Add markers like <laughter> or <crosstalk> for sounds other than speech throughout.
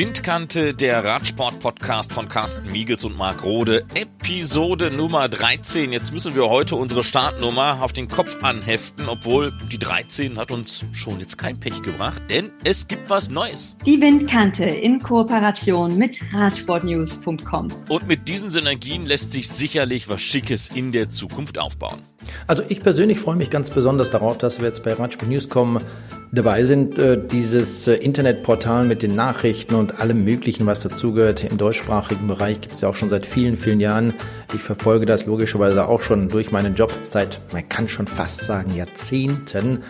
Windkante, der Radsport-Podcast von Carsten Miegels und Marc Rode, Episode Nummer 13. Jetzt müssen wir heute unsere Startnummer auf den Kopf anheften, obwohl die 13 hat uns schon jetzt kein Pech gebracht, denn es gibt was Neues. Die Windkante in Kooperation mit Radsportnews.com. Und mit diesen Synergien lässt sich sicherlich was Schickes in der Zukunft aufbauen. Also ich persönlich freue mich ganz besonders darauf, dass wir jetzt bei Radsport News kommen dabei sind, äh, dieses äh, Internetportal mit den Nachrichten und allem Möglichen, was dazugehört. Im deutschsprachigen Bereich gibt es ja auch schon seit vielen, vielen Jahren. Ich verfolge das logischerweise auch schon durch meinen Job seit, man kann schon fast sagen, Jahrzehnten.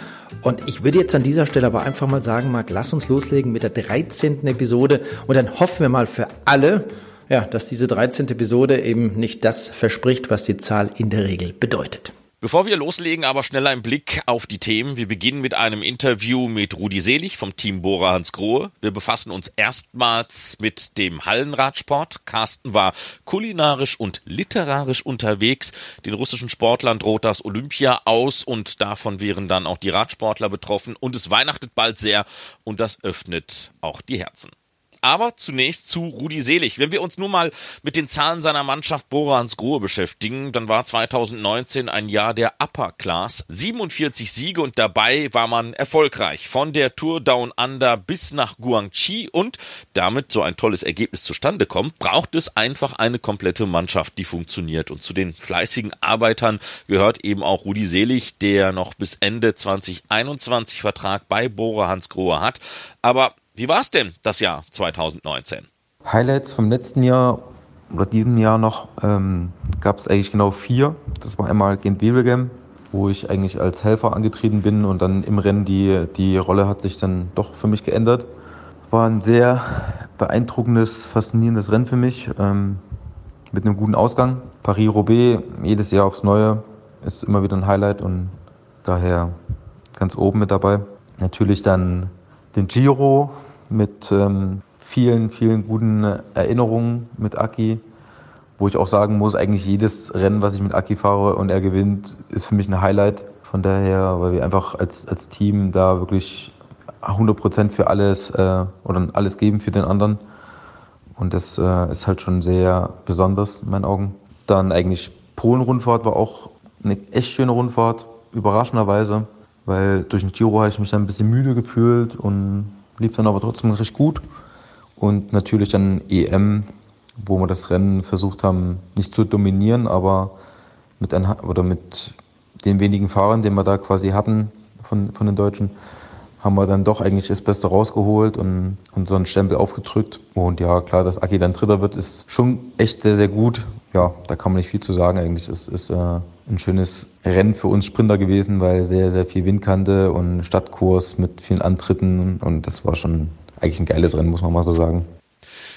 Und ich würde jetzt an dieser Stelle aber einfach mal sagen, Marc, lass uns loslegen mit der 13. Episode und dann hoffen wir mal für alle, ja, dass diese 13. Episode eben nicht das verspricht, was die Zahl in der Regel bedeutet. Bevor wir loslegen, aber schnell ein Blick auf die Themen. Wir beginnen mit einem Interview mit Rudi Selig vom Team Bora Hans Grohe. Wir befassen uns erstmals mit dem Hallenradsport. Carsten war kulinarisch und literarisch unterwegs. Den russischen Sportlern droht das Olympia aus und davon wären dann auch die Radsportler betroffen. Und es weihnachtet bald sehr und das öffnet auch die Herzen. Aber zunächst zu Rudi Selig. Wenn wir uns nun mal mit den Zahlen seiner Mannschaft Borans Grohe beschäftigen, dann war 2019 ein Jahr der Upper Class. 47 Siege und dabei war man erfolgreich. Von der Tour Down Under bis nach Guangxi und damit so ein tolles Ergebnis zustande kommt, braucht es einfach eine komplette Mannschaft, die funktioniert. Und zu den fleißigen Arbeitern gehört eben auch Rudi Selig, der noch bis Ende 2021 Vertrag bei Bora Hans Grohe hat. Aber wie war es denn das Jahr 2019? Highlights vom letzten Jahr oder diesem Jahr noch ähm, gab es eigentlich genau vier. Das war einmal Gent Wevelgem, wo ich eigentlich als Helfer angetreten bin und dann im Rennen die, die Rolle hat sich dann doch für mich geändert. War ein sehr beeindruckendes, faszinierendes Rennen für mich ähm, mit einem guten Ausgang. Paris-Roubaix, jedes Jahr aufs Neue, ist immer wieder ein Highlight und daher ganz oben mit dabei. Natürlich dann den Giro mit ähm, vielen, vielen guten Erinnerungen mit Aki, wo ich auch sagen muss, eigentlich jedes Rennen, was ich mit Aki fahre und er gewinnt, ist für mich ein Highlight. Von daher, weil wir einfach als, als Team da wirklich 100% für alles äh, oder alles geben für den anderen. Und das äh, ist halt schon sehr besonders in meinen Augen. Dann eigentlich Polen-Rundfahrt war auch eine echt schöne Rundfahrt, überraschenderweise weil durch den Giro habe ich mich dann ein bisschen müde gefühlt und lief dann aber trotzdem recht gut. Und natürlich dann EM, wo wir das Rennen versucht haben, nicht zu dominieren, aber mit, ein, oder mit den wenigen Fahrern, den wir da quasi hatten von, von den Deutschen, haben wir dann doch eigentlich das Beste rausgeholt und unseren Stempel aufgedrückt. Und ja, klar, dass Aki dann Dritter wird, ist schon echt sehr, sehr gut. Ja, da kann man nicht viel zu sagen eigentlich. Es ist äh, ein schönes Rennen für uns Sprinter gewesen, weil sehr, sehr viel Windkante und Stadtkurs mit vielen Antritten. Und das war schon eigentlich ein geiles Rennen, muss man mal so sagen.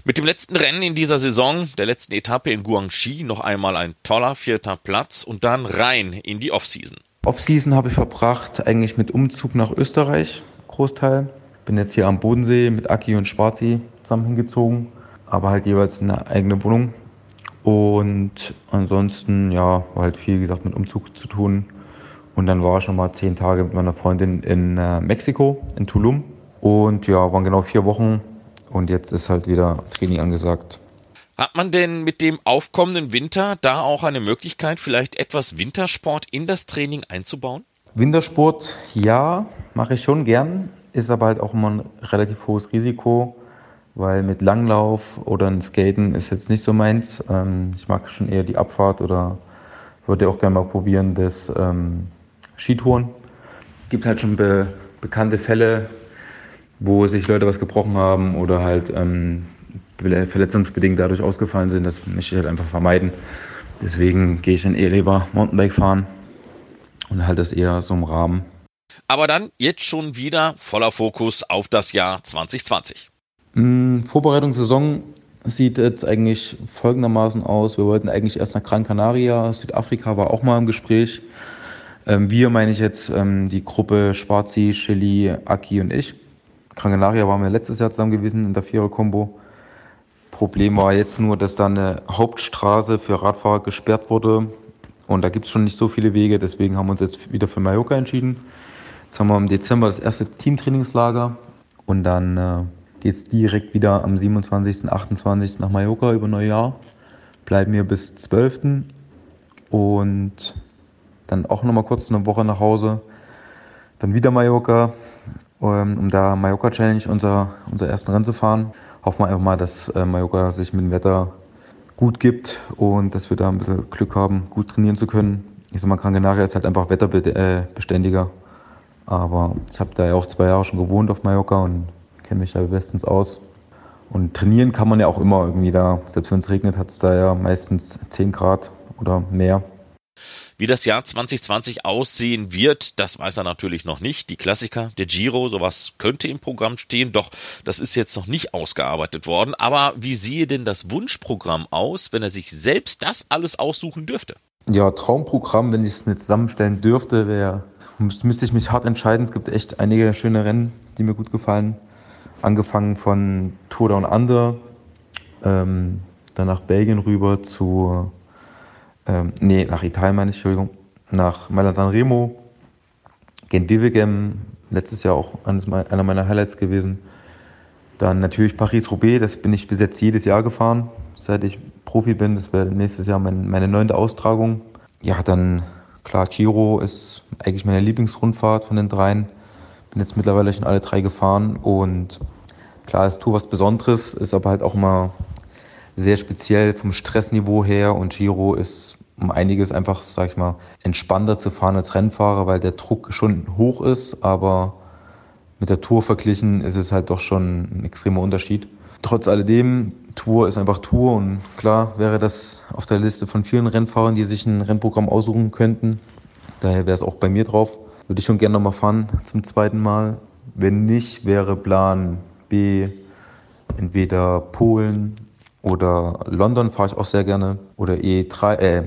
Mit dem letzten Rennen in dieser Saison, der letzten Etappe in Guangxi, noch einmal ein toller vierter Platz und dann rein in die Offseason. Offseason habe ich verbracht eigentlich mit Umzug nach Österreich. Großteil. Bin jetzt hier am Bodensee mit Aki und Schwarzi zusammen hingezogen, aber halt jeweils eine eigene Wohnung. Und ansonsten, ja, war halt viel, wie gesagt, mit Umzug zu tun. Und dann war ich schon mal zehn Tage mit meiner Freundin in äh, Mexiko, in Tulum. Und ja, waren genau vier Wochen. Und jetzt ist halt wieder Training angesagt. Hat man denn mit dem aufkommenden Winter da auch eine Möglichkeit, vielleicht etwas Wintersport in das Training einzubauen? Wintersport, ja, mache ich schon gern, ist aber halt auch immer ein relativ hohes Risiko, weil mit Langlauf oder ein Skaten ist jetzt nicht so meins. Ähm, ich mag schon eher die Abfahrt oder würde auch gerne mal probieren das ähm, Skitouren. Gibt halt schon be bekannte Fälle, wo sich Leute was gebrochen haben oder halt ähm, verletzungsbedingt dadurch ausgefallen sind. Das möchte ich halt einfach vermeiden. Deswegen gehe ich dann eher lieber Mountainbike fahren und halt das eher so im Rahmen. Aber dann jetzt schon wieder voller Fokus auf das Jahr 2020. Mm, Vorbereitungssaison sieht jetzt eigentlich folgendermaßen aus. Wir wollten eigentlich erst nach Gran Canaria, Südafrika war auch mal im Gespräch. Ähm, wir meine ich jetzt ähm, die Gruppe Schwarzi, Chili, Aki und ich. Gran Canaria waren wir letztes Jahr zusammen gewesen in der Vierer-Kombo. Problem war jetzt nur, dass da eine Hauptstraße für Radfahrer gesperrt wurde. Und da gibt es schon nicht so viele Wege, deswegen haben wir uns jetzt wieder für Mallorca entschieden. Jetzt haben wir im Dezember das erste Teamtrainingslager und dann äh, Jetzt direkt wieder am 27., 28. nach Mallorca über Neujahr. Bleiben wir bis 12. Und dann auch nochmal kurz eine Woche nach Hause. Dann wieder Mallorca, ähm, um da Mallorca Challenge unser, unser ersten Rennen zu fahren. Hoffen wir einfach mal, dass äh, Mallorca sich mit dem Wetter gut gibt und dass wir da ein bisschen Glück haben, gut trainieren zu können. Ich sag mal, Gran ist halt einfach wetterbeständiger. Aber ich habe da ja auch zwei Jahre schon gewohnt auf Mallorca und kenne mich da bestens aus. Und trainieren kann man ja auch immer irgendwie da. Selbst wenn es regnet, hat es da ja meistens 10 Grad oder mehr. Wie das Jahr 2020 aussehen wird, das weiß er natürlich noch nicht. Die Klassiker, der Giro, sowas könnte im Programm stehen, doch das ist jetzt noch nicht ausgearbeitet worden. Aber wie sehe denn das Wunschprogramm aus, wenn er sich selbst das alles aussuchen dürfte? Ja, Traumprogramm, wenn ich es mir zusammenstellen dürfte, wäre, müsste ich mich hart entscheiden. Es gibt echt einige schöne Rennen, die mir gut gefallen. Angefangen von Tour Down Under, ähm, dann nach Belgien rüber zu ähm, nee, nach Italien meine ich, Entschuldigung, nach Mailand San Remo, Gent Wevelgem, letztes Jahr auch einer meiner Highlights gewesen. Dann natürlich Paris-Roubaix, das bin ich bis jetzt jedes Jahr gefahren, seit ich Profi bin. Das wäre nächstes Jahr mein, meine neunte Austragung. Ja, dann klar, Giro ist eigentlich meine Lieblingsrundfahrt von den dreien. Bin jetzt mittlerweile schon alle drei gefahren und klar, ist Tour was Besonderes, ist aber halt auch mal sehr speziell vom Stressniveau her und Giro ist um einiges einfach, sag ich mal, entspannter zu fahren als Rennfahrer, weil der Druck schon hoch ist, aber mit der Tour verglichen ist es halt doch schon ein extremer Unterschied. Trotz alledem, Tour ist einfach Tour und klar wäre das auf der Liste von vielen Rennfahrern, die sich ein Rennprogramm aussuchen könnten. Daher wäre es auch bei mir drauf. Würde ich schon gerne nochmal fahren zum zweiten Mal. Wenn nicht, wäre Plan B entweder Polen oder London fahre ich auch sehr gerne. Oder E3, äh,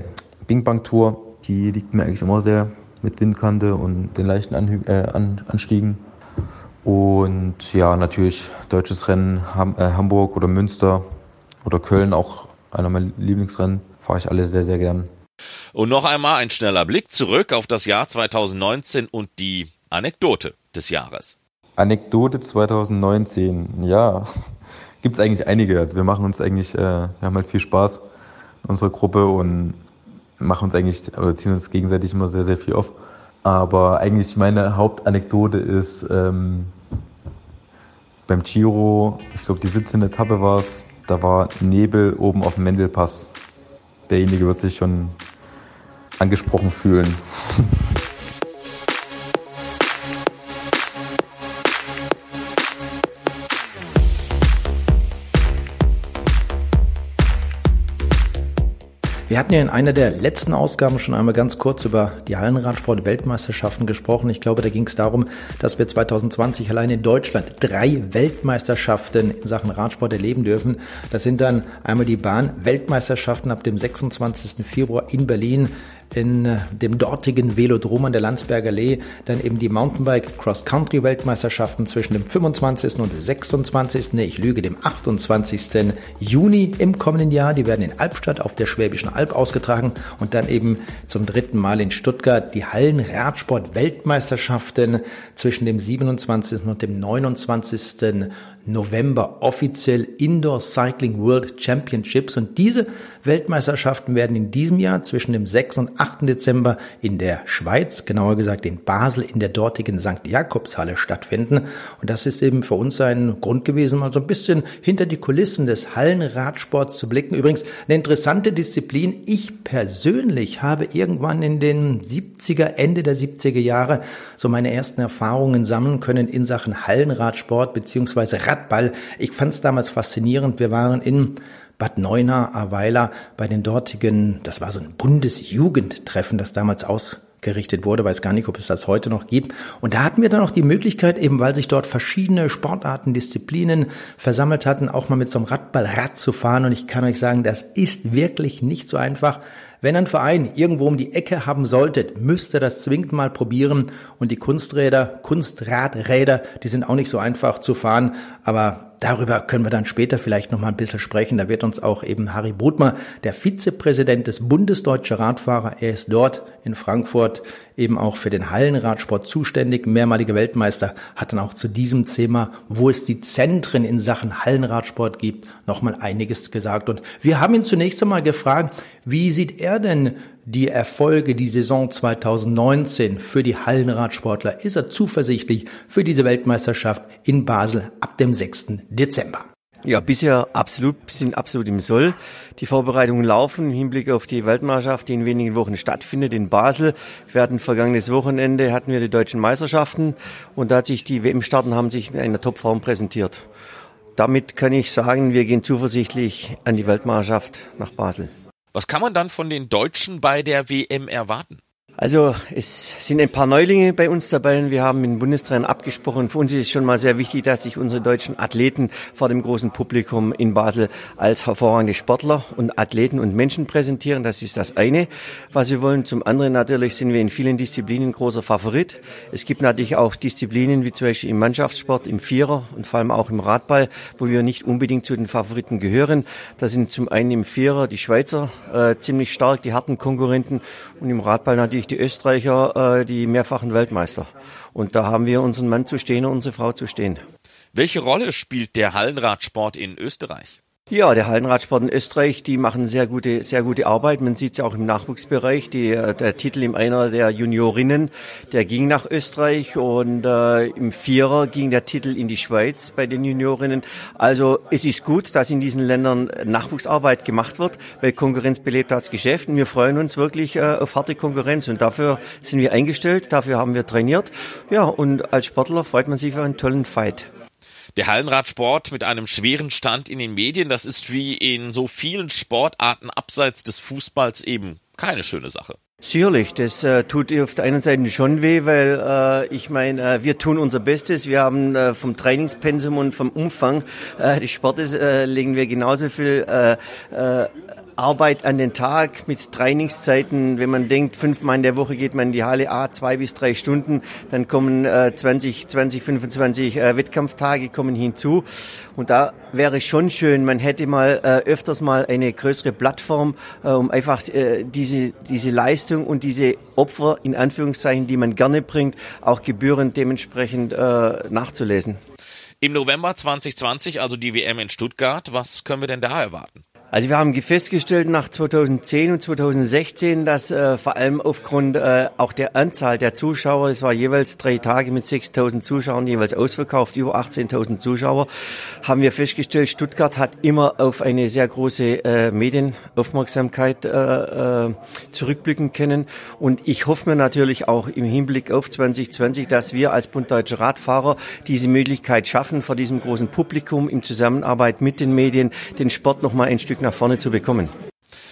Bing Bang Tour. Die liegt mir eigentlich immer sehr mit Windkante und den leichten Anhü äh, An Anstiegen. Und ja, natürlich deutsches Rennen, Ham äh, Hamburg oder Münster oder Köln, auch einer meiner Lieblingsrennen, fahre ich alle sehr, sehr gern. Und noch einmal ein schneller Blick zurück auf das Jahr 2019 und die Anekdote des Jahres. Anekdote 2019, ja <laughs> gibt es eigentlich einige. Also wir machen uns eigentlich, äh, wir haben halt viel Spaß in unserer Gruppe und machen uns eigentlich, oder ziehen uns gegenseitig immer sehr, sehr viel auf. Aber eigentlich meine Hauptanekdote ist ähm, beim Giro, ich glaube die 17. Etappe war es, da war Nebel oben auf dem Mendelpass. Derjenige wird sich schon angesprochen fühlen. Wir hatten ja in einer der letzten Ausgaben schon einmal ganz kurz über die Hallenradsport-Weltmeisterschaften gesprochen. Ich glaube, da ging es darum, dass wir 2020 allein in Deutschland drei Weltmeisterschaften in Sachen Radsport erleben dürfen. Das sind dann einmal die Bahn-Weltmeisterschaften ab dem 26. Februar in Berlin, in äh, dem dortigen Velodrom an der Landsberger Allee dann eben die Mountainbike Cross-Country Weltmeisterschaften zwischen dem 25. und 26. Nee, ich lüge, dem 28. Juni im kommenden Jahr. Die werden in Albstadt auf der Schwäbischen Alb ausgetragen und dann eben zum dritten Mal in Stuttgart die Hallenradsport Weltmeisterschaften zwischen dem 27. und dem 29. November offiziell Indoor Cycling World Championships und diese Weltmeisterschaften werden in diesem Jahr zwischen dem 6. und 8. Dezember in der Schweiz, genauer gesagt in Basel in der dortigen St. Jakobshalle stattfinden und das ist eben für uns ein Grund gewesen, mal so ein bisschen hinter die Kulissen des Hallenradsports zu blicken. Übrigens eine interessante Disziplin. Ich persönlich habe irgendwann in den 70er, Ende der 70er Jahre so meine ersten Erfahrungen sammeln können in Sachen Hallenradsport beziehungsweise Rad Radball. Ich fand es damals faszinierend. Wir waren in Bad Neuenahr, Aweiler bei den dortigen, das war so ein Bundesjugendtreffen, das damals ausgerichtet wurde, weiß gar nicht, ob es das heute noch gibt. Und da hatten wir dann auch die Möglichkeit, eben weil sich dort verschiedene Sportarten, Disziplinen versammelt hatten, auch mal mit so einem Radballrad zu fahren. Und ich kann euch sagen, das ist wirklich nicht so einfach. Wenn ein Verein irgendwo um die Ecke haben sollte, müsste das zwingend mal probieren. Und die Kunsträder, Kunstradräder, die sind auch nicht so einfach zu fahren. Aber darüber können wir dann später vielleicht noch mal ein bisschen sprechen. Da wird uns auch eben Harry Bodmer, der Vizepräsident des Bundes Deutscher Radfahrer, er ist dort in Frankfurt eben auch für den Hallenradsport zuständig, mehrmaliger Weltmeister, hat dann auch zu diesem Thema, wo es die Zentren in Sachen Hallenradsport gibt, nochmal einiges gesagt. Und wir haben ihn zunächst einmal gefragt, wie sieht er denn die Erfolge, die Saison 2019 für die Hallenradsportler? Ist er zuversichtlich für diese Weltmeisterschaft in Basel ab dem 6. Dezember? Ja, bisher absolut, sind absolut im Soll. Die Vorbereitungen laufen im Hinblick auf die Weltmeisterschaft, die in wenigen Wochen stattfindet in Basel. Wir hatten vergangenes Wochenende, hatten wir die deutschen Meisterschaften und da hat sich die WM-Starten haben sich in einer Topform präsentiert. Damit kann ich sagen, wir gehen zuversichtlich an die Weltmeisterschaft nach Basel. Was kann man dann von den Deutschen bei der WM erwarten? Also es sind ein paar Neulinge bei uns dabei und wir haben mit den Bundestrainern abgesprochen. Für uns ist es schon mal sehr wichtig, dass sich unsere deutschen Athleten vor dem großen Publikum in Basel als hervorragende Sportler und Athleten und Menschen präsentieren. Das ist das eine, was wir wollen. Zum anderen natürlich sind wir in vielen Disziplinen großer Favorit. Es gibt natürlich auch Disziplinen wie zum Beispiel im Mannschaftssport, im Vierer und vor allem auch im Radball, wo wir nicht unbedingt zu den Favoriten gehören. Da sind zum einen im Vierer die Schweizer äh, ziemlich stark, die harten Konkurrenten und im Radball natürlich die Österreicher, äh, die mehrfachen Weltmeister. Und da haben wir unseren Mann zu stehen und unsere Frau zu stehen. Welche Rolle spielt der Hallenradsport in Österreich? Ja, der Hallenradsport in Österreich, die machen sehr gute, sehr gute Arbeit. Man sieht es ja auch im Nachwuchsbereich. Die, äh, der Titel im Einer der Juniorinnen, der ging nach Österreich und äh, im Vierer ging der Titel in die Schweiz bei den Juniorinnen. Also es ist gut, dass in diesen Ländern Nachwuchsarbeit gemacht wird, weil Konkurrenz belebt das Geschäft. Und wir freuen uns wirklich äh, auf harte Konkurrenz und dafür sind wir eingestellt, dafür haben wir trainiert. Ja, und als Sportler freut man sich für einen tollen Fight. Der Hallenradsport mit einem schweren Stand in den Medien, das ist wie in so vielen Sportarten abseits des Fußballs eben keine schöne Sache. Sicherlich, das äh, tut auf der einen Seite schon weh, weil äh, ich meine, äh, wir tun unser Bestes. Wir haben äh, vom Trainingspensum und vom Umfang äh, des Sportes äh, legen wir genauso viel äh, äh, Arbeit an den Tag mit Trainingszeiten. Wenn man denkt, fünfmal in der Woche geht man in die Halle A, zwei bis drei Stunden, dann kommen äh, 20, 20, 25 äh, Wettkampftage kommen hinzu. Und da wäre schon schön, man hätte mal äh, öfters mal eine größere Plattform, äh, um einfach äh, diese, diese Leistung und diese Opfer in Anführungszeichen, die man gerne bringt, auch gebührend dementsprechend äh, nachzulesen. Im November 2020, also die WM in Stuttgart, was können wir denn da erwarten? Also wir haben festgestellt nach 2010 und 2016, dass äh, vor allem aufgrund äh, auch der Anzahl der Zuschauer, es war jeweils drei Tage mit 6.000 Zuschauern, jeweils ausverkauft, über 18.000 Zuschauer, haben wir festgestellt, Stuttgart hat immer auf eine sehr große äh, Medienaufmerksamkeit äh, äh, zurückblicken können. Und ich hoffe mir natürlich auch im Hinblick auf 2020, dass wir als Bund Deutscher Radfahrer diese Möglichkeit schaffen, vor diesem großen Publikum in Zusammenarbeit mit den Medien den Sport nochmal ein Stück Stück nach vorne zu bekommen.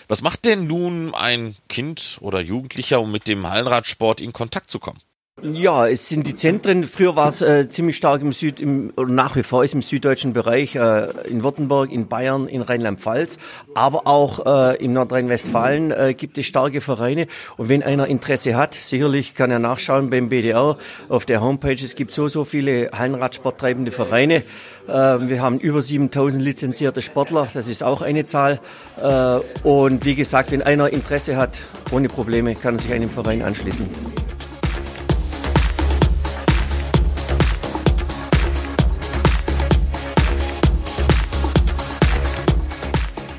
Was macht denn nun ein Kind oder Jugendlicher, um mit dem Hallenradsport in Kontakt zu kommen? Ja, es sind die Zentren. Früher war es äh, ziemlich stark im Süd, im, nach wie vor ist im süddeutschen Bereich, äh, in Württemberg, in Bayern, in Rheinland-Pfalz, aber auch äh, im Nordrhein-Westfalen äh, gibt es starke Vereine. Und wenn einer Interesse hat, sicherlich kann er nachschauen beim BDR auf der Homepage. Es gibt so, so viele Hallenradsporttreibende Vereine. Äh, wir haben über 7000 lizenzierte Sportler, das ist auch eine Zahl. Äh, und wie gesagt, wenn einer Interesse hat, ohne Probleme, kann er sich einem Verein anschließen.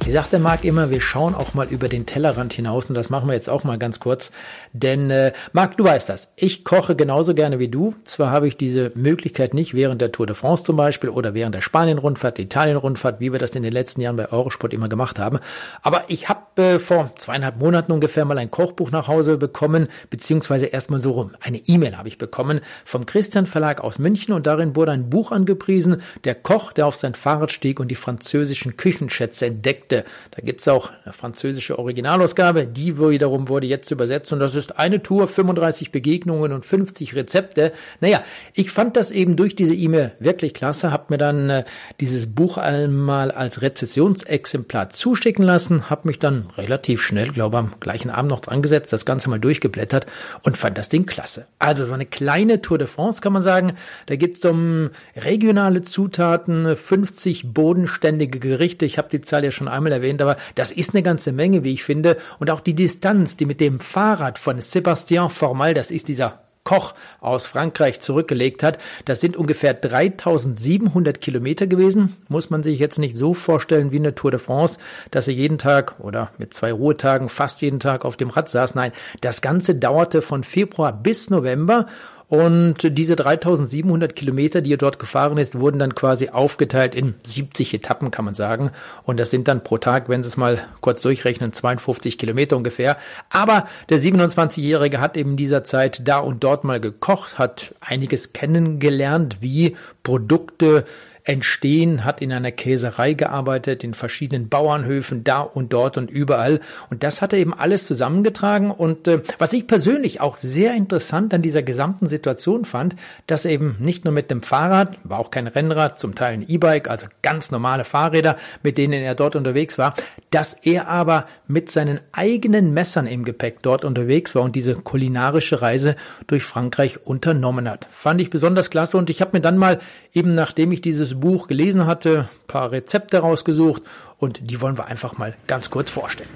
Ich sagte Marc immer, wir schauen auch mal über den Tellerrand hinaus und das machen wir jetzt auch mal ganz kurz. Denn äh, Marc, du weißt das. Ich koche genauso gerne wie du. Zwar habe ich diese Möglichkeit nicht während der Tour de France zum Beispiel oder während der Spanien-Rundfahrt, Italien-Rundfahrt, wie wir das in den letzten Jahren bei Eurosport immer gemacht haben. Aber ich habe äh, vor zweieinhalb Monaten ungefähr mal ein Kochbuch nach Hause bekommen, beziehungsweise erstmal so rum. Eine E-Mail habe ich bekommen vom Christian Verlag aus München und darin wurde ein Buch angepriesen, der Koch, der auf sein Fahrrad stieg und die französischen Küchenschätze entdeckte Geschichte. Da gibt's auch eine französische Originalausgabe, die wiederum wurde jetzt übersetzt und das ist eine Tour, 35 Begegnungen und 50 Rezepte. Naja, ich fand das eben durch diese E-Mail wirklich klasse, habe mir dann äh, dieses Buch einmal als Rezessionsexemplar zuschicken lassen, habe mich dann relativ schnell, glaube am gleichen Abend noch dran gesetzt, das Ganze mal durchgeblättert und fand das Ding klasse. Also so eine kleine Tour de France kann man sagen. Da geht's um regionale Zutaten, 50 bodenständige Gerichte. Ich habe die Zahl ja schon einmal Mal erwähnt, aber das ist eine ganze Menge, wie ich finde. Und auch die Distanz, die mit dem Fahrrad von Sébastien Formal, das ist dieser Koch aus Frankreich zurückgelegt hat. Das sind ungefähr 3700 Kilometer gewesen. Muss man sich jetzt nicht so vorstellen wie eine Tour de France, dass er jeden Tag oder mit zwei Ruhetagen fast jeden Tag auf dem Rad saß. Nein, das Ganze dauerte von Februar bis November und diese 3700 Kilometer, die er dort gefahren ist, wurden dann quasi aufgeteilt in 70 Etappen, kann man sagen. Und das sind dann pro Tag, wenn Sie es mal kurz durchrechnen, 52 Kilometer ungefähr. Aber der 27-Jährige hat eben in dieser Zeit da und dort mal gekocht, hat einiges kennengelernt, wie Produkte entstehen, hat in einer Käserei gearbeitet, in verschiedenen Bauernhöfen, da und dort und überall. Und das hat er eben alles zusammengetragen. Und äh, was ich persönlich auch sehr interessant an dieser gesamten Situation fand, dass er eben nicht nur mit dem Fahrrad, war auch kein Rennrad, zum Teil ein E-Bike, also ganz normale Fahrräder, mit denen er dort unterwegs war, dass er aber mit seinen eigenen Messern im Gepäck dort unterwegs war und diese kulinarische Reise durch Frankreich unternommen hat. Fand ich besonders klasse und ich habe mir dann mal eben nachdem ich dieses Buch gelesen hatte, paar Rezepte rausgesucht und die wollen wir einfach mal ganz kurz vorstellen.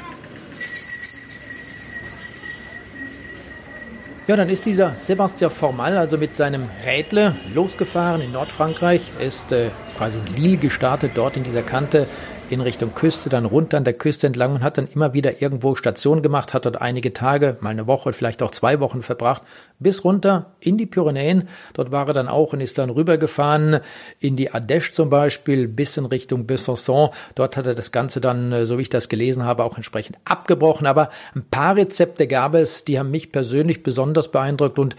Ja, dann ist dieser Sebastian Formal also mit seinem Rädle losgefahren in Nordfrankreich. Ist äh, quasi in Lille gestartet, dort in dieser Kante in Richtung Küste, dann runter an der Küste entlang und hat dann immer wieder irgendwo Station gemacht, hat dort einige Tage, mal eine Woche, vielleicht auch zwei Wochen verbracht, bis runter in die Pyrenäen. Dort war er dann auch und ist dann rübergefahren in die Ardèche zum Beispiel, bis in Richtung Besançon. Dort hat er das Ganze dann, äh, so wie ich das gelesen habe, auch entsprechend abgebrochen. Aber ein paar Rezepte gab es, die haben mich persönlich besonders beeindruckt und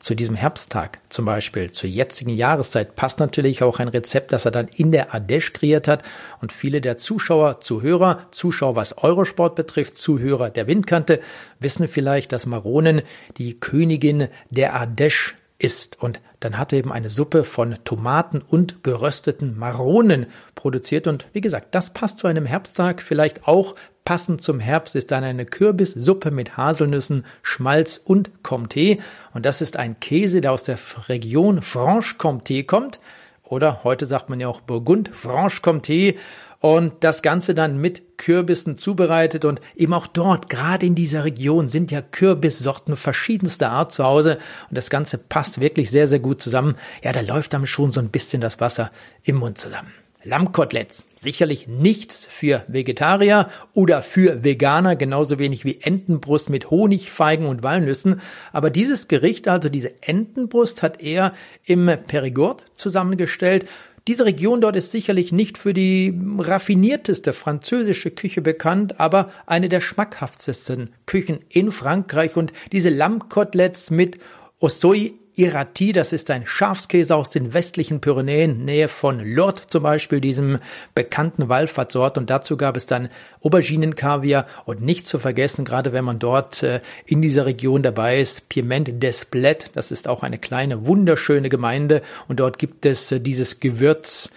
zu diesem Herbsttag zum Beispiel, zur jetzigen Jahreszeit, passt natürlich auch ein Rezept, das er dann in der Ardèche kreiert hat. Und viele der Zuschauer, Zuhörer, Zuschauer, was Eurosport betrifft, Zuhörer der Windkante, wissen vielleicht, dass Maronen die Königin der Ardèche ist. Und dann hat er eben eine Suppe von Tomaten und gerösteten Maronen produziert. Und wie gesagt, das passt zu einem Herbsttag vielleicht auch Passend zum Herbst ist dann eine Kürbissuppe mit Haselnüssen, Schmalz und Comté. Und das ist ein Käse, der aus der Region Franche-Comté kommt. Oder heute sagt man ja auch Burgund, Franche-Comté. Und das Ganze dann mit Kürbissen zubereitet und eben auch dort, gerade in dieser Region, sind ja Kürbissorten verschiedenster Art zu Hause und das Ganze passt wirklich sehr, sehr gut zusammen. Ja, da läuft dann schon so ein bisschen das Wasser im Mund zusammen. Lammkoteletts. Sicherlich nichts für Vegetarier oder für Veganer, genauso wenig wie Entenbrust mit Honig, Feigen und Walnüssen. Aber dieses Gericht, also diese Entenbrust, hat er im Perigord zusammengestellt. Diese Region dort ist sicherlich nicht für die raffinierteste französische Küche bekannt, aber eine der schmackhaftesten Küchen in Frankreich. Und diese Lammkoteletts mit Ossoy Irati, das ist ein Schafskäse aus den westlichen Pyrenäen, Nähe von Lourdes zum Beispiel, diesem bekannten Wallfahrtsort. Und dazu gab es dann Auberginenkaviar und nicht zu vergessen, gerade wenn man dort äh, in dieser Region dabei ist, Piment d'Esplet, das ist auch eine kleine, wunderschöne Gemeinde. Und dort gibt es äh, dieses Gewürz,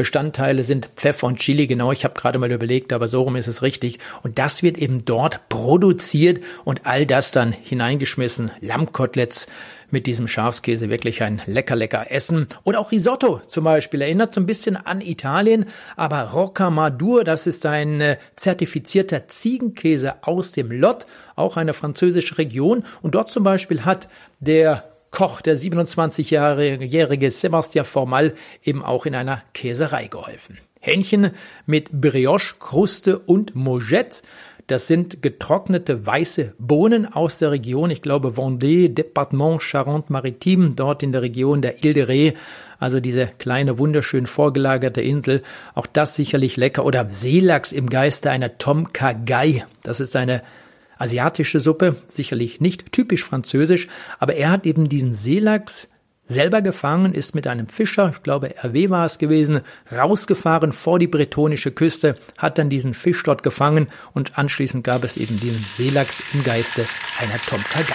Bestandteile sind Pfeffer und Chili, genau, ich habe gerade mal überlegt, aber so rum ist es richtig. Und das wird eben dort produziert und all das dann hineingeschmissen. Lammkoteletts mit diesem Schafskäse, wirklich ein lecker, lecker Essen. Oder auch Risotto zum Beispiel, erinnert so ein bisschen an Italien, aber Rocamadour, das ist ein äh, zertifizierter Ziegenkäse aus dem Lot, auch eine französische Region. Und dort zum Beispiel hat der Koch, der 27-jährige Sebastian Formal, eben auch in einer Käserei geholfen. Hähnchen mit Brioche, Kruste und Mogette. Das sind getrocknete weiße Bohnen aus der Region, ich glaube Vendée, Departement Charente-Maritime, dort in der Region der Ile de Ré, also diese kleine, wunderschön vorgelagerte Insel. Auch das sicherlich lecker. Oder Seelachs im Geiste einer Tom Kagai. Das ist eine asiatische Suppe, sicherlich nicht typisch französisch, aber er hat eben diesen Seelachs selber gefangen, ist mit einem Fischer, ich glaube RW war es gewesen, rausgefahren vor die bretonische Küste, hat dann diesen Fisch dort gefangen und anschließend gab es eben diesen Seelachs im Geiste einer Tom Kagai.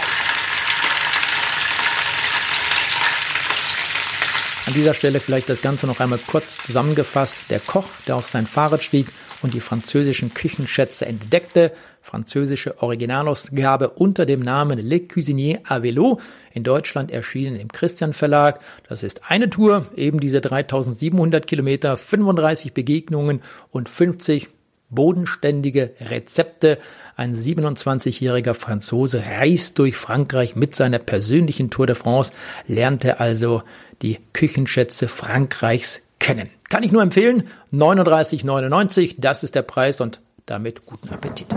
An dieser Stelle vielleicht das Ganze noch einmal kurz zusammengefasst. Der Koch, der auf sein Fahrrad stieg und die französischen Küchenschätze entdeckte. Französische Originalausgabe unter dem Namen Le Cuisinier à Vélo, in Deutschland erschienen im Christian Verlag. Das ist eine Tour, eben diese 3700 Kilometer, 35 Begegnungen und 50 bodenständige Rezepte. Ein 27-jähriger Franzose reist durch Frankreich mit seiner persönlichen Tour de France, lernte also die Küchenschätze Frankreichs kennen. Kann ich nur empfehlen. 39,99, das ist der Preis und damit guten Appetit.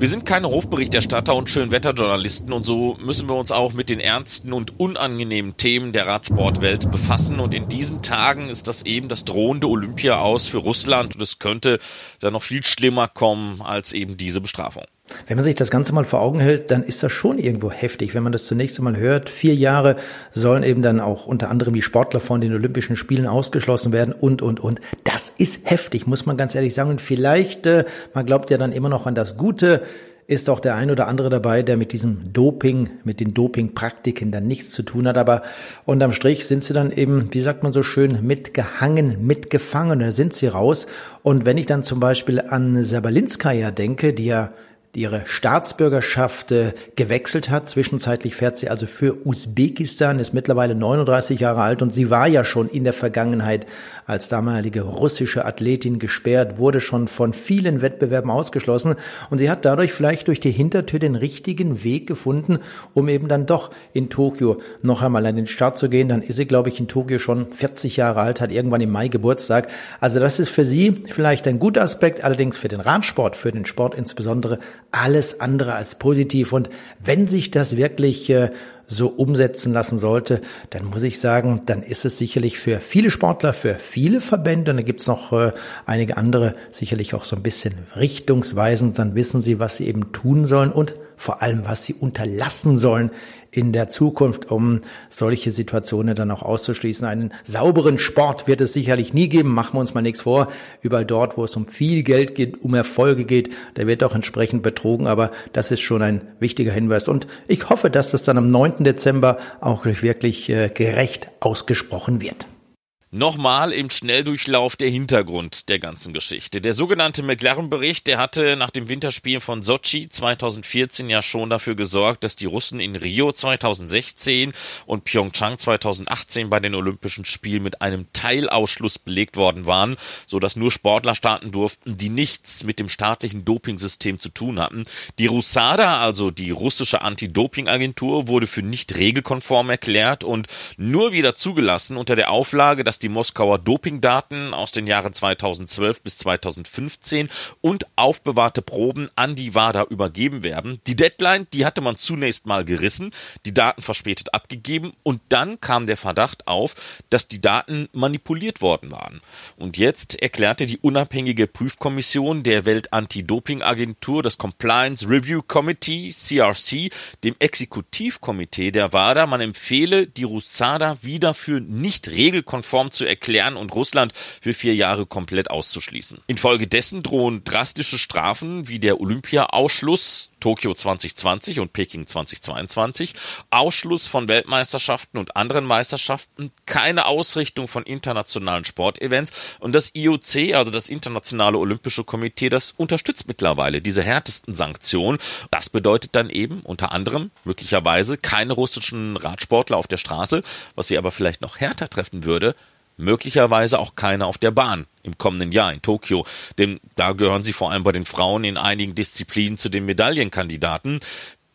Wir sind keine Hofberichterstatter und Schönwetterjournalisten und so müssen wir uns auch mit den ernsten und unangenehmen Themen der Radsportwelt befassen. Und in diesen Tagen ist das eben das drohende Olympia aus für Russland und es könnte da noch viel schlimmer kommen als eben diese Bestrafung. Wenn man sich das Ganze mal vor Augen hält, dann ist das schon irgendwo heftig, wenn man das zunächst einmal hört. Vier Jahre sollen eben dann auch unter anderem die Sportler von den Olympischen Spielen ausgeschlossen werden und, und, und. Das ist heftig, muss man ganz ehrlich sagen. Und vielleicht, äh, man glaubt ja dann immer noch an das Gute, ist auch der ein oder andere dabei, der mit diesem Doping, mit den Dopingpraktiken dann nichts zu tun hat. Aber unterm Strich sind sie dann eben, wie sagt man so schön, mitgehangen, mitgefangen. Da sind sie raus. Und wenn ich dann zum Beispiel an Sabalinskaya denke, die ja ihre Staatsbürgerschaft äh, gewechselt hat. Zwischenzeitlich fährt sie also für Usbekistan, ist mittlerweile 39 Jahre alt und sie war ja schon in der Vergangenheit als damalige russische Athletin gesperrt, wurde schon von vielen Wettbewerben ausgeschlossen und sie hat dadurch vielleicht durch die Hintertür den richtigen Weg gefunden, um eben dann doch in Tokio noch einmal an den Start zu gehen. Dann ist sie, glaube ich, in Tokio schon 40 Jahre alt, hat irgendwann im Mai Geburtstag. Also das ist für sie vielleicht ein guter Aspekt, allerdings für den Radsport, für den Sport insbesondere alles andere als positiv. Und wenn sich das wirklich äh, so umsetzen lassen sollte, dann muss ich sagen, dann ist es sicherlich für viele Sportler, für viele Verbände, und da gibt's noch äh, einige andere, sicherlich auch so ein bisschen richtungsweisend, dann wissen sie, was sie eben tun sollen und vor allem, was sie unterlassen sollen in der Zukunft, um solche Situationen dann auch auszuschließen. Einen sauberen Sport wird es sicherlich nie geben, machen wir uns mal nichts vor. Überall dort, wo es um viel Geld geht, um Erfolge geht, da wird auch entsprechend betrogen, aber das ist schon ein wichtiger Hinweis. Und ich hoffe, dass das dann am 9. Dezember auch wirklich äh, gerecht ausgesprochen wird. Nochmal im Schnelldurchlauf der Hintergrund der ganzen Geschichte. Der sogenannte McLaren-Bericht, der hatte nach dem Winterspiel von Sochi 2014 ja schon dafür gesorgt, dass die Russen in Rio 2016 und Pyeongchang 2018 bei den Olympischen Spielen mit einem Teilausschluss belegt worden waren, so dass nur Sportler starten durften, die nichts mit dem staatlichen Dopingsystem zu tun hatten. Die RUSADA, also die russische Anti-Doping-Agentur, wurde für nicht regelkonform erklärt und nur wieder zugelassen unter der Auflage, dass die Moskauer Dopingdaten aus den Jahren 2012 bis 2015 und aufbewahrte Proben an die WADA übergeben werden. Die Deadline, die hatte man zunächst mal gerissen, die Daten verspätet abgegeben und dann kam der Verdacht auf, dass die Daten manipuliert worden waren. Und jetzt erklärte die unabhängige Prüfkommission der Welt-Anti-Doping-Agentur, das Compliance Review Committee, CRC, dem Exekutivkomitee der WADA, man empfehle die RUSADA wieder für nicht regelkonform zu erklären und Russland für vier Jahre komplett auszuschließen. Infolgedessen drohen drastische Strafen wie der Olympia-Ausschluss Tokio 2020 und Peking 2022, Ausschluss von Weltmeisterschaften und anderen Meisterschaften, keine Ausrichtung von internationalen Sportevents und das IOC, also das Internationale Olympische Komitee, das unterstützt mittlerweile diese härtesten Sanktionen. Das bedeutet dann eben unter anderem möglicherweise keine russischen Radsportler auf der Straße, was sie aber vielleicht noch härter treffen würde, möglicherweise auch keine auf der Bahn im kommenden Jahr in Tokio, denn da gehören sie vor allem bei den Frauen in einigen Disziplinen zu den Medaillenkandidaten.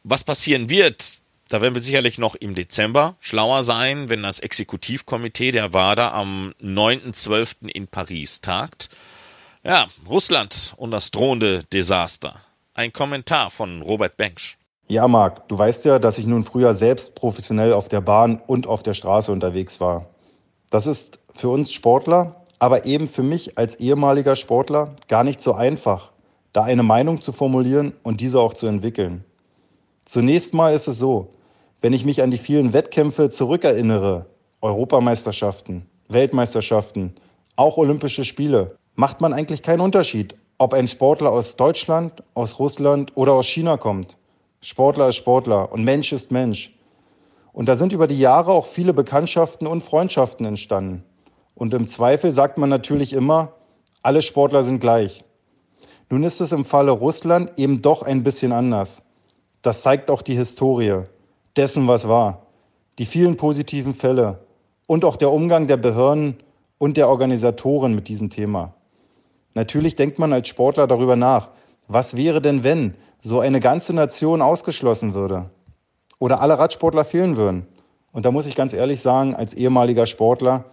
Was passieren wird, da werden wir sicherlich noch im Dezember schlauer sein, wenn das Exekutivkomitee der WADA am 9.12. in Paris tagt. Ja, Russland und das drohende Desaster. Ein Kommentar von Robert Bengsch. Ja, Marc, du weißt ja, dass ich nun früher selbst professionell auf der Bahn und auf der Straße unterwegs war. Das ist für uns Sportler, aber eben für mich als ehemaliger Sportler gar nicht so einfach, da eine Meinung zu formulieren und diese auch zu entwickeln. Zunächst mal ist es so, wenn ich mich an die vielen Wettkämpfe zurückerinnere, Europameisterschaften, Weltmeisterschaften, auch Olympische Spiele, macht man eigentlich keinen Unterschied, ob ein Sportler aus Deutschland, aus Russland oder aus China kommt. Sportler ist Sportler und Mensch ist Mensch. Und da sind über die Jahre auch viele Bekanntschaften und Freundschaften entstanden. Und im Zweifel sagt man natürlich immer, alle Sportler sind gleich. Nun ist es im Falle Russland eben doch ein bisschen anders. Das zeigt auch die Historie dessen, was war. Die vielen positiven Fälle und auch der Umgang der Behörden und der Organisatoren mit diesem Thema. Natürlich denkt man als Sportler darüber nach, was wäre denn, wenn so eine ganze Nation ausgeschlossen würde oder alle Radsportler fehlen würden. Und da muss ich ganz ehrlich sagen, als ehemaliger Sportler,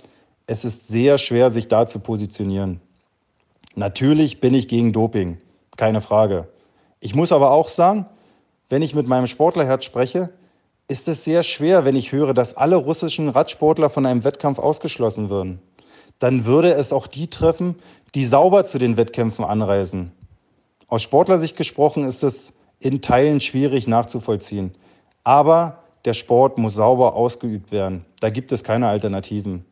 es ist sehr schwer, sich da zu positionieren. Natürlich bin ich gegen Doping, keine Frage. Ich muss aber auch sagen, wenn ich mit meinem Sportlerherz spreche, ist es sehr schwer, wenn ich höre, dass alle russischen Radsportler von einem Wettkampf ausgeschlossen würden. Dann würde es auch die treffen, die sauber zu den Wettkämpfen anreisen. Aus Sportlersicht gesprochen ist es in Teilen schwierig nachzuvollziehen. Aber der Sport muss sauber ausgeübt werden. Da gibt es keine Alternativen.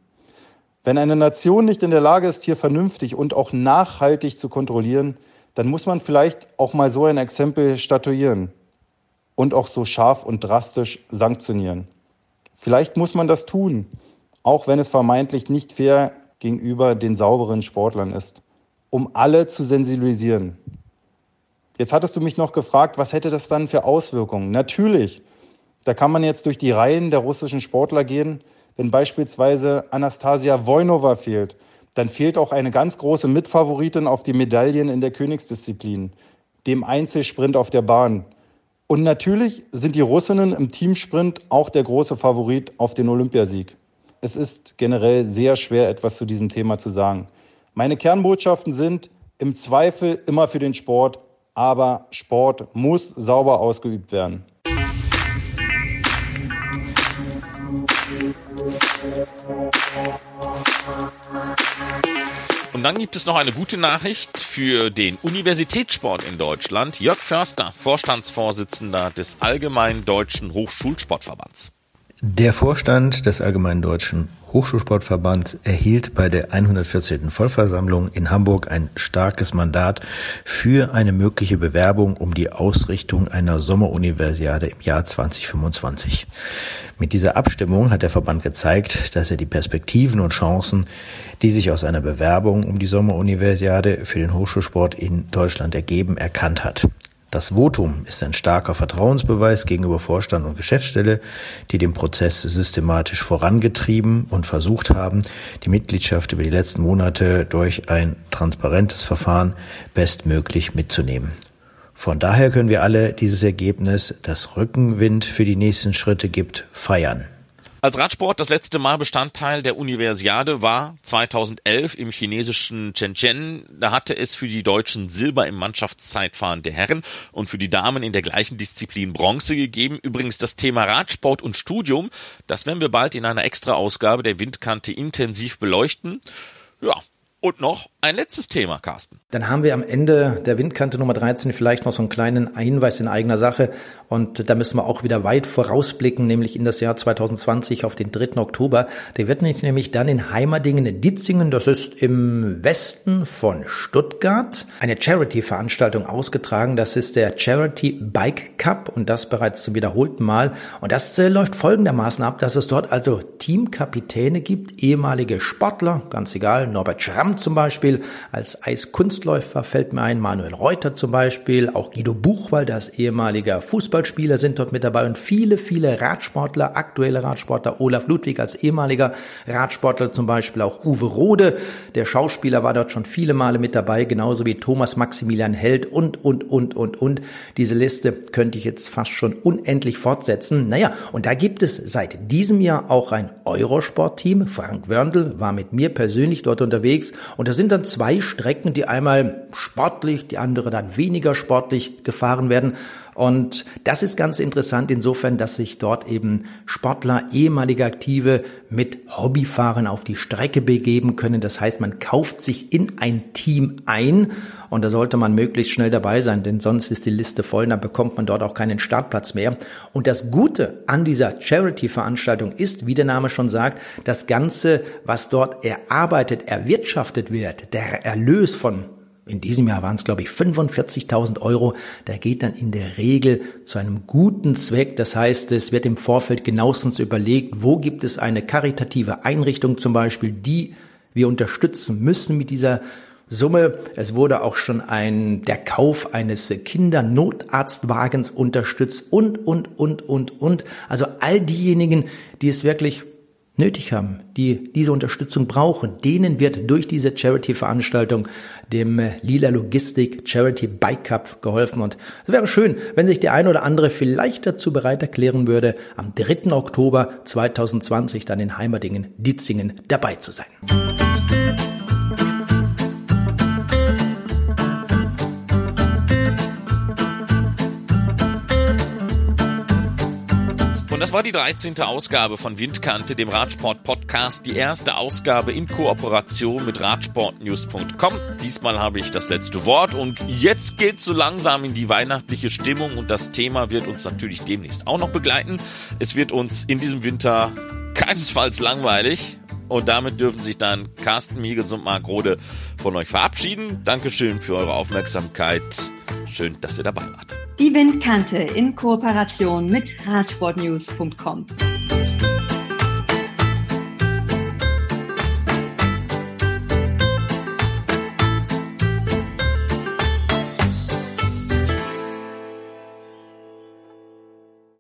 Wenn eine Nation nicht in der Lage ist, hier vernünftig und auch nachhaltig zu kontrollieren, dann muss man vielleicht auch mal so ein Exempel statuieren und auch so scharf und drastisch sanktionieren. Vielleicht muss man das tun, auch wenn es vermeintlich nicht fair gegenüber den sauberen Sportlern ist, um alle zu sensibilisieren. Jetzt hattest du mich noch gefragt, was hätte das dann für Auswirkungen? Natürlich, da kann man jetzt durch die Reihen der russischen Sportler gehen. Wenn beispielsweise Anastasia Vojnova fehlt, dann fehlt auch eine ganz große Mitfavoritin auf die Medaillen in der Königsdisziplin, dem Einzelsprint auf der Bahn. Und natürlich sind die Russinnen im Teamsprint auch der große Favorit auf den Olympiasieg. Es ist generell sehr schwer, etwas zu diesem Thema zu sagen. Meine Kernbotschaften sind im Zweifel immer für den Sport, aber Sport muss sauber ausgeübt werden. Und dann gibt es noch eine gute Nachricht für den Universitätssport in Deutschland. Jörg Förster, Vorstandsvorsitzender des Allgemeinen Deutschen Hochschulsportverbands. Der Vorstand des Allgemeinen Deutschen Hochschulsportverbands erhielt bei der 114. Vollversammlung in Hamburg ein starkes Mandat für eine mögliche Bewerbung um die Ausrichtung einer Sommeruniversiade im Jahr 2025. Mit dieser Abstimmung hat der Verband gezeigt, dass er die Perspektiven und Chancen, die sich aus einer Bewerbung um die Sommeruniversiade für den Hochschulsport in Deutschland ergeben, erkannt hat. Das Votum ist ein starker Vertrauensbeweis gegenüber Vorstand und Geschäftsstelle, die den Prozess systematisch vorangetrieben und versucht haben, die Mitgliedschaft über die letzten Monate durch ein transparentes Verfahren bestmöglich mitzunehmen. Von daher können wir alle dieses Ergebnis, das Rückenwind für die nächsten Schritte gibt, feiern. Als Radsport das letzte Mal Bestandteil der Universiade war 2011 im chinesischen Shenzhen. Da hatte es für die Deutschen Silber im Mannschaftszeitfahren der Herren und für die Damen in der gleichen Disziplin Bronze gegeben. Übrigens das Thema Radsport und Studium, das werden wir bald in einer extra Ausgabe der Windkante intensiv beleuchten. Ja, und noch ein letztes Thema, Carsten. Dann haben wir am Ende der Windkante Nummer 13 vielleicht noch so einen kleinen Einweis in eigener Sache. Und da müssen wir auch wieder weit vorausblicken, nämlich in das Jahr 2020 auf den 3. Oktober. Der wird nämlich dann in Heimerdingen in Ditzingen, das ist im Westen von Stuttgart, eine Charity-Veranstaltung ausgetragen. Das ist der Charity Bike Cup und das bereits zum wiederholten Mal. Und das äh, läuft folgendermaßen ab, dass es dort also Teamkapitäne gibt, ehemalige Sportler, ganz egal, Norbert Schramm zum Beispiel, als Eiskunstläufer fällt mir ein, Manuel Reuter zum Beispiel, auch Guido Buchwald als ehemaliger Fußballspieler sind dort mit dabei und viele, viele Radsportler, aktuelle Radsportler, Olaf Ludwig als ehemaliger Radsportler zum Beispiel, auch Uwe Rode, der Schauspieler war dort schon viele Male mit dabei, genauso wie Thomas Maximilian Held und, und, und, und, und. Diese Liste könnte ich jetzt fast schon unendlich fortsetzen. Naja, und da gibt es seit diesem Jahr auch ein Eurosport-Team. Frank Wörndl war mit mir persönlich dort unterwegs und da sind dann zwei Strecken, die einmal sportlich, die andere dann weniger sportlich gefahren werden. Und das ist ganz interessant insofern, dass sich dort eben Sportler, ehemalige Aktive mit Hobbyfahren auf die Strecke begeben können. Das heißt, man kauft sich in ein Team ein und da sollte man möglichst schnell dabei sein, denn sonst ist die Liste voll, dann bekommt man dort auch keinen Startplatz mehr. Und das Gute an dieser Charity-Veranstaltung ist, wie der Name schon sagt, das Ganze, was dort erarbeitet, erwirtschaftet wird, der Erlös von in diesem Jahr waren es, glaube ich, 45.000 Euro. Der geht dann in der Regel zu einem guten Zweck. Das heißt, es wird im Vorfeld genauestens überlegt, wo gibt es eine karitative Einrichtung zum Beispiel, die wir unterstützen müssen mit dieser Summe. Es wurde auch schon ein, der Kauf eines Kindernotarztwagens unterstützt und, und, und, und, und. Also all diejenigen, die es wirklich nötig haben, die diese Unterstützung brauchen, denen wird durch diese Charity-Veranstaltung, dem Lila Logistik Charity Bike Cup geholfen. Und es wäre schön, wenn sich der ein oder andere vielleicht dazu bereit erklären würde, am 3. Oktober 2020 dann in Heimerdingen, Ditzingen dabei zu sein. Und das war die 13. Ausgabe von Windkante, dem Radsport-Podcast. Die erste Ausgabe in Kooperation mit Radsportnews.com. Diesmal habe ich das letzte Wort und jetzt geht so langsam in die weihnachtliche Stimmung und das Thema wird uns natürlich demnächst auch noch begleiten. Es wird uns in diesem Winter keinesfalls langweilig. Und damit dürfen sich dann Carsten Miegels und Marc Rode von euch verabschieden. Dankeschön für eure Aufmerksamkeit. Schön, dass ihr dabei wart. Die Windkante in Kooperation mit Radsportnews.com.